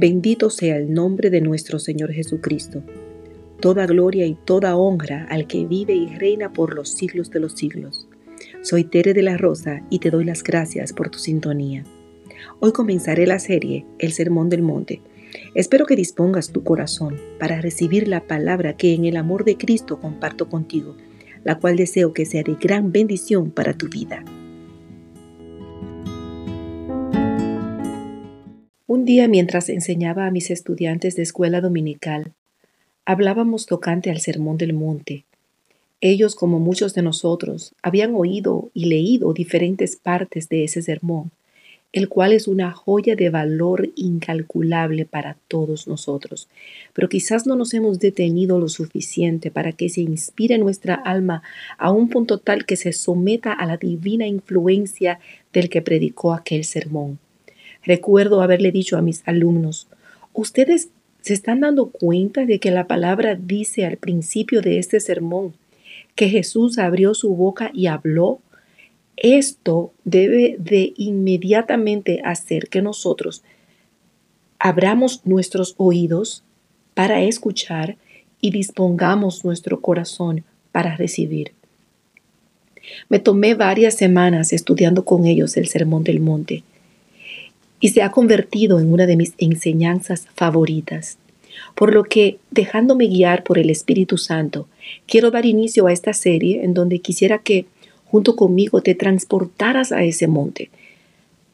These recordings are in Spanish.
Bendito sea el nombre de nuestro Señor Jesucristo. Toda gloria y toda honra al que vive y reina por los siglos de los siglos. Soy Tere de la Rosa y te doy las gracias por tu sintonía. Hoy comenzaré la serie El Sermón del Monte. Espero que dispongas tu corazón para recibir la palabra que en el amor de Cristo comparto contigo, la cual deseo que sea de gran bendición para tu vida. Un día mientras enseñaba a mis estudiantes de escuela dominical, hablábamos tocante al Sermón del Monte. Ellos, como muchos de nosotros, habían oído y leído diferentes partes de ese sermón, el cual es una joya de valor incalculable para todos nosotros. Pero quizás no nos hemos detenido lo suficiente para que se inspire nuestra alma a un punto tal que se someta a la divina influencia del que predicó aquel sermón. Recuerdo haberle dicho a mis alumnos, ustedes se están dando cuenta de que la palabra dice al principio de este sermón que Jesús abrió su boca y habló. Esto debe de inmediatamente hacer que nosotros abramos nuestros oídos para escuchar y dispongamos nuestro corazón para recibir. Me tomé varias semanas estudiando con ellos el Sermón del Monte y se ha convertido en una de mis enseñanzas favoritas. Por lo que, dejándome guiar por el Espíritu Santo, quiero dar inicio a esta serie en donde quisiera que, junto conmigo, te transportaras a ese monte,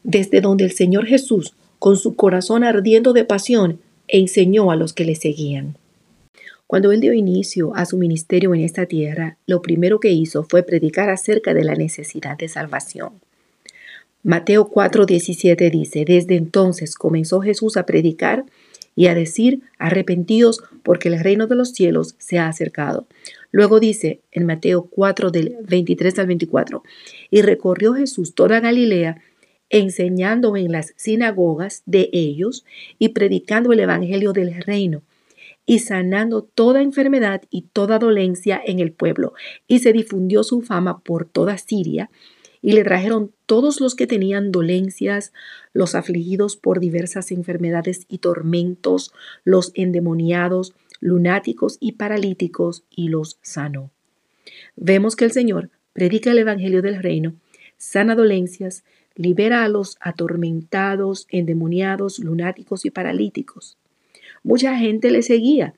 desde donde el Señor Jesús, con su corazón ardiendo de pasión, enseñó a los que le seguían. Cuando él dio inicio a su ministerio en esta tierra, lo primero que hizo fue predicar acerca de la necesidad de salvación. Mateo 4:17 dice, desde entonces comenzó Jesús a predicar y a decir, arrepentidos porque el reino de los cielos se ha acercado. Luego dice en Mateo 4 del 23 al 24, y recorrió Jesús toda Galilea, enseñando en las sinagogas de ellos y predicando el evangelio del reino y sanando toda enfermedad y toda dolencia en el pueblo. Y se difundió su fama por toda Siria y le trajeron todos los que tenían dolencias, los afligidos por diversas enfermedades y tormentos, los endemoniados, lunáticos y paralíticos, y los sanó. Vemos que el Señor predica el Evangelio del Reino, sana dolencias, libera a los atormentados, endemoniados, lunáticos y paralíticos. Mucha gente le seguía.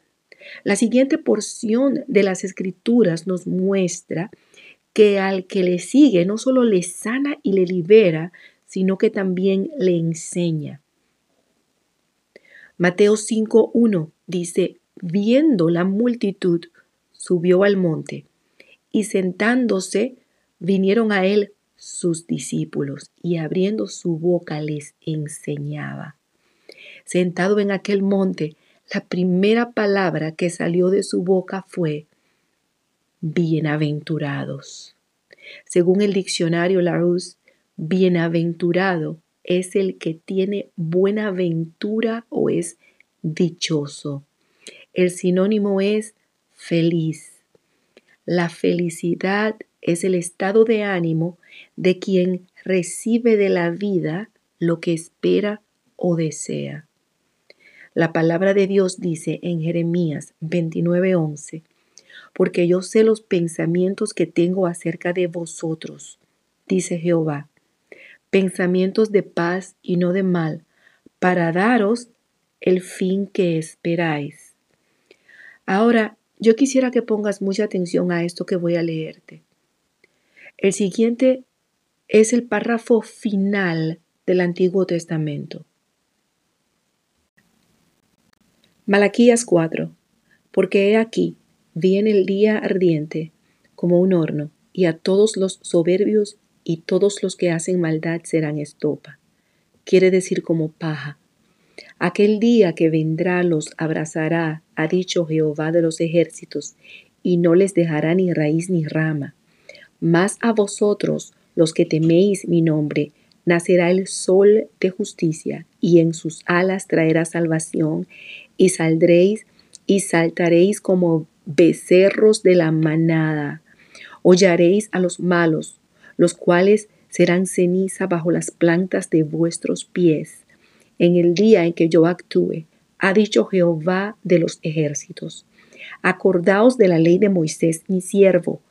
La siguiente porción de las escrituras nos muestra que al que le sigue no solo le sana y le libera, sino que también le enseña. Mateo 5.1 dice, viendo la multitud, subió al monte, y sentándose, vinieron a él sus discípulos, y abriendo su boca les enseñaba. Sentado en aquel monte, la primera palabra que salió de su boca fue, bienaventurados. Según el diccionario Larousse, bienaventurado es el que tiene buena ventura o es dichoso. El sinónimo es feliz. La felicidad es el estado de ánimo de quien recibe de la vida lo que espera o desea. La palabra de Dios dice en Jeremías 29:11, porque yo sé los pensamientos que tengo acerca de vosotros, dice Jehová, pensamientos de paz y no de mal, para daros el fin que esperáis. Ahora, yo quisiera que pongas mucha atención a esto que voy a leerte. El siguiente es el párrafo final del Antiguo Testamento. Malaquías 4. Porque he aquí, Viene el día ardiente como un horno, y a todos los soberbios y todos los que hacen maldad serán estopa. Quiere decir como paja. Aquel día que vendrá los abrazará, ha dicho Jehová de los ejércitos, y no les dejará ni raíz ni rama. Mas a vosotros, los que teméis mi nombre, nacerá el sol de justicia, y en sus alas traerá salvación, y saldréis y saltaréis como becerros de la manada. Hollaréis a los malos, los cuales serán ceniza bajo las plantas de vuestros pies, en el día en que yo actúe, ha dicho Jehová de los ejércitos. Acordaos de la ley de Moisés, mi siervo,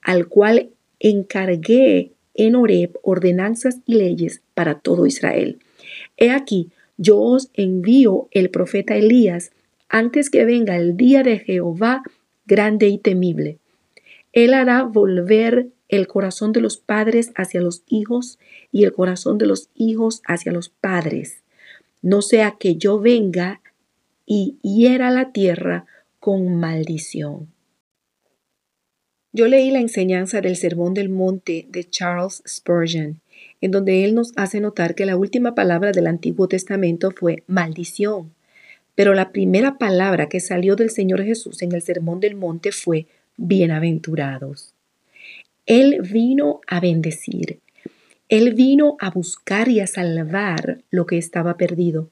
al cual encargué en Horeb ordenanzas y leyes para todo Israel. He aquí, yo os envío el profeta Elías antes que venga el día de Jehová grande y temible. Él hará volver el corazón de los padres hacia los hijos y el corazón de los hijos hacia los padres. No sea que yo venga y hiera la tierra con maldición. Yo leí la enseñanza del Sermón del Monte de Charles Spurgeon, en donde él nos hace notar que la última palabra del Antiguo Testamento fue maldición, pero la primera palabra que salió del Señor Jesús en el Sermón del Monte fue bienaventurados. Él vino a bendecir, él vino a buscar y a salvar lo que estaba perdido,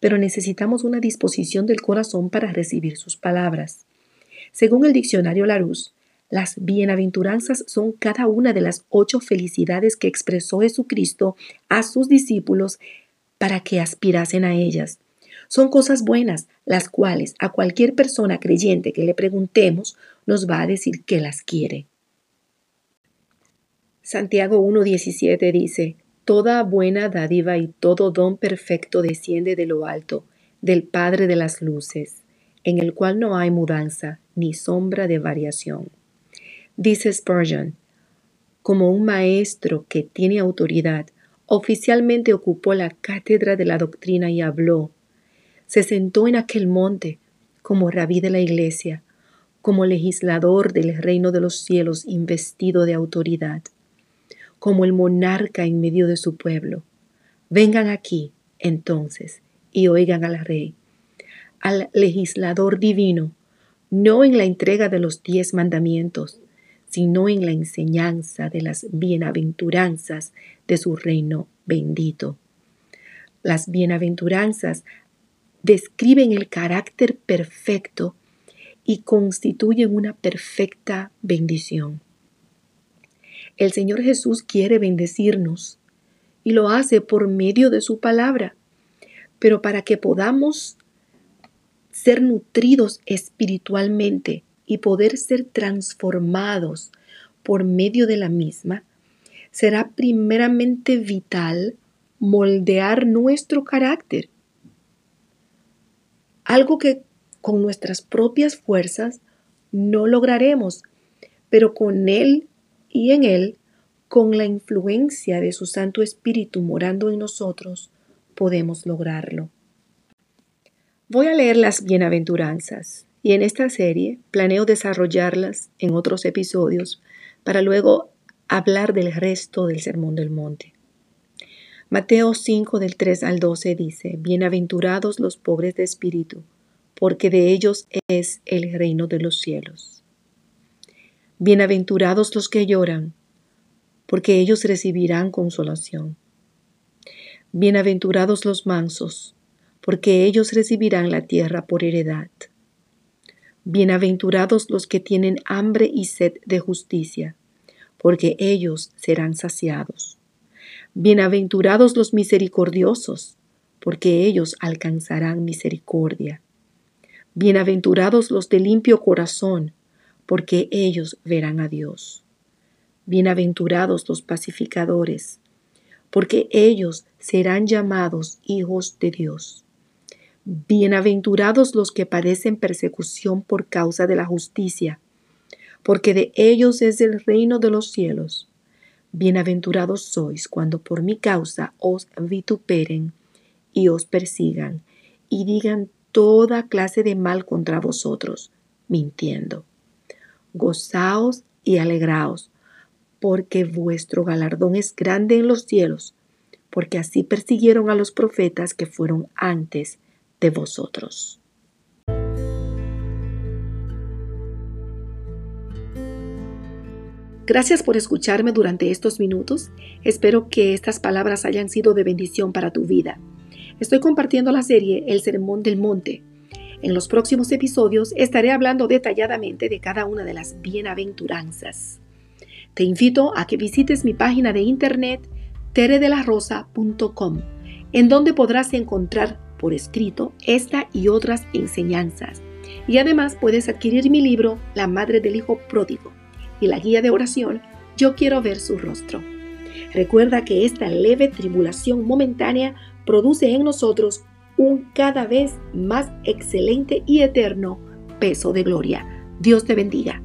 pero necesitamos una disposición del corazón para recibir sus palabras. Según el diccionario Larousse, las bienaventuranzas son cada una de las ocho felicidades que expresó Jesucristo a sus discípulos para que aspirasen a ellas. Son cosas buenas, las cuales a cualquier persona creyente que le preguntemos nos va a decir que las quiere. Santiago 1.17 dice, Toda buena dádiva y todo don perfecto desciende de lo alto, del Padre de las Luces, en el cual no hay mudanza ni sombra de variación. Dice Spurgeon, como un maestro que tiene autoridad, oficialmente ocupó la cátedra de la doctrina y habló. Se sentó en aquel monte como rabí de la iglesia, como legislador del reino de los cielos investido de autoridad, como el monarca en medio de su pueblo. Vengan aquí, entonces, y oigan al rey, al legislador divino, no en la entrega de los diez mandamientos, sino en la enseñanza de las bienaventuranzas de su reino bendito. Las bienaventuranzas describen el carácter perfecto y constituyen una perfecta bendición. El Señor Jesús quiere bendecirnos y lo hace por medio de su palabra, pero para que podamos ser nutridos espiritualmente y poder ser transformados por medio de la misma, será primeramente vital moldear nuestro carácter. Algo que con nuestras propias fuerzas no lograremos, pero con Él y en Él, con la influencia de su Santo Espíritu morando en nosotros, podemos lograrlo. Voy a leer las bienaventuranzas y en esta serie planeo desarrollarlas en otros episodios para luego hablar del resto del Sermón del Monte. Mateo 5 del 3 al 12 dice, Bienaventurados los pobres de espíritu, porque de ellos es el reino de los cielos. Bienaventurados los que lloran, porque ellos recibirán consolación. Bienaventurados los mansos, porque ellos recibirán la tierra por heredad. Bienaventurados los que tienen hambre y sed de justicia, porque ellos serán saciados. Bienaventurados los misericordiosos, porque ellos alcanzarán misericordia. Bienaventurados los de limpio corazón, porque ellos verán a Dios. Bienaventurados los pacificadores, porque ellos serán llamados hijos de Dios. Bienaventurados los que padecen persecución por causa de la justicia, porque de ellos es el reino de los cielos. Bienaventurados sois cuando por mi causa os vituperen y os persigan y digan toda clase de mal contra vosotros, mintiendo. Gozaos y alegraos, porque vuestro galardón es grande en los cielos, porque así persiguieron a los profetas que fueron antes de vosotros. Gracias por escucharme durante estos minutos. Espero que estas palabras hayan sido de bendición para tu vida. Estoy compartiendo la serie El Sermón del Monte. En los próximos episodios estaré hablando detalladamente de cada una de las bienaventuranzas. Te invito a que visites mi página de internet teredelarrosa.com en donde podrás encontrar por escrito esta y otras enseñanzas. Y además puedes adquirir mi libro La Madre del Hijo Pródigo y la guía de oración Yo quiero ver su rostro. Recuerda que esta leve tribulación momentánea produce en nosotros un cada vez más excelente y eterno peso de gloria. Dios te bendiga.